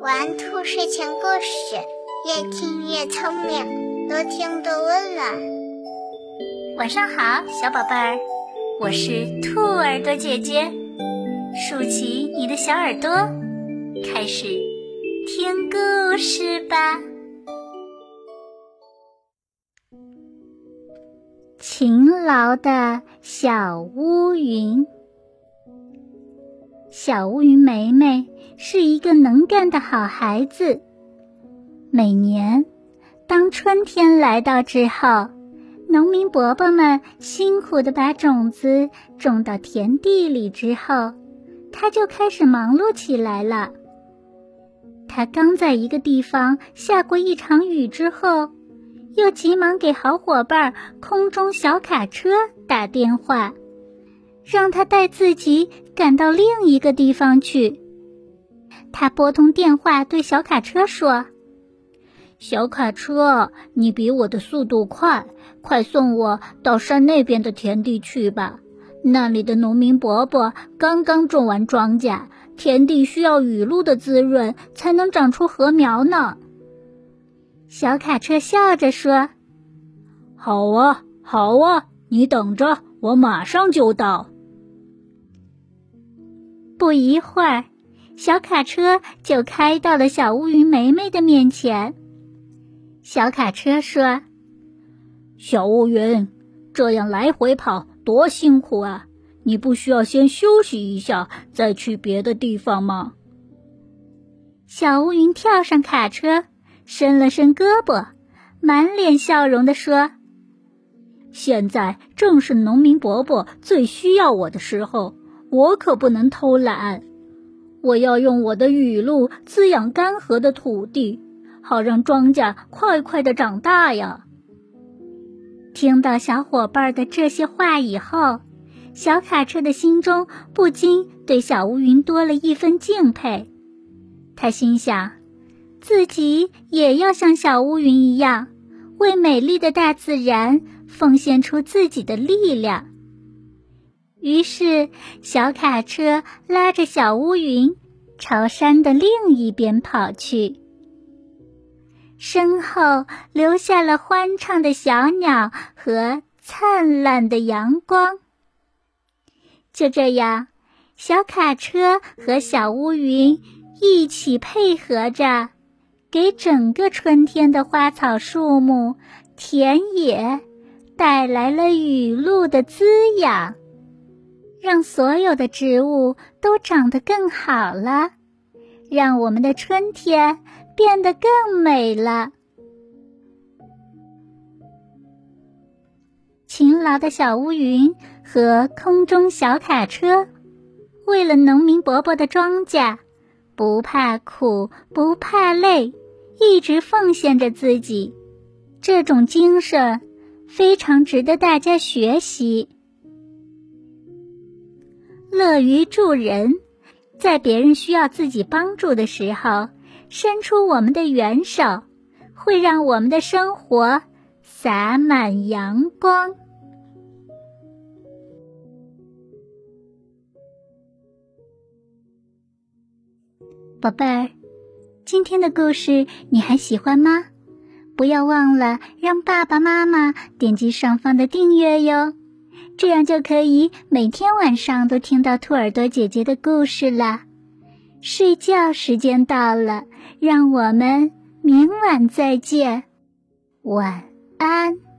玩兔睡前故事，越听越聪明，多听多温暖。晚上好，小宝贝儿，我是兔耳朵姐姐，竖起你的小耳朵，开始听故事吧。勤劳的小乌云。小乌云梅梅是一个能干的好孩子。每年，当春天来到之后，农民伯伯们辛苦的把种子种到田地里之后，他就开始忙碌起来了。他刚在一个地方下过一场雨之后，又急忙给好伙伴空中小卡车打电话。让他带自己赶到另一个地方去。他拨通电话，对小卡车说：“小卡车，你比我的速度快，快送我到山那边的田地去吧。那里的农民伯伯刚刚种完庄稼，田地需要雨露的滋润才能长出禾苗呢。”小卡车笑着说：“好啊，好啊，你等着，我马上就到。”不一会儿，小卡车就开到了小乌云梅梅的面前。小卡车说：“小乌云，这样来回跑多辛苦啊！你不需要先休息一下，再去别的地方吗？”小乌云跳上卡车，伸了伸胳膊，满脸笑容地说：“现在正是农民伯伯最需要我的时候。”我可不能偷懒，我要用我的雨露滋养干涸的土地，好让庄稼快快的长大呀。听到小伙伴的这些话以后，小卡车的心中不禁对小乌云多了一分敬佩。他心想，自己也要像小乌云一样，为美丽的大自然奉献出自己的力量。于是，小卡车拉着小乌云朝山的另一边跑去，身后留下了欢唱的小鸟和灿烂的阳光。就这样，小卡车和小乌云一起配合着，给整个春天的花草树木、田野带来了雨露的滋养。让所有的植物都长得更好了，让我们的春天变得更美了。勤劳的小乌云和空中小卡车，为了农民伯伯的庄稼，不怕苦不怕累，一直奉献着自己。这种精神非常值得大家学习。乐于助人，在别人需要自己帮助的时候，伸出我们的援手，会让我们的生活洒满阳光。宝贝儿，今天的故事你还喜欢吗？不要忘了让爸爸妈妈点击上方的订阅哟。这样就可以每天晚上都听到兔耳朵姐姐的故事了。睡觉时间到了，让我们明晚再见，晚安。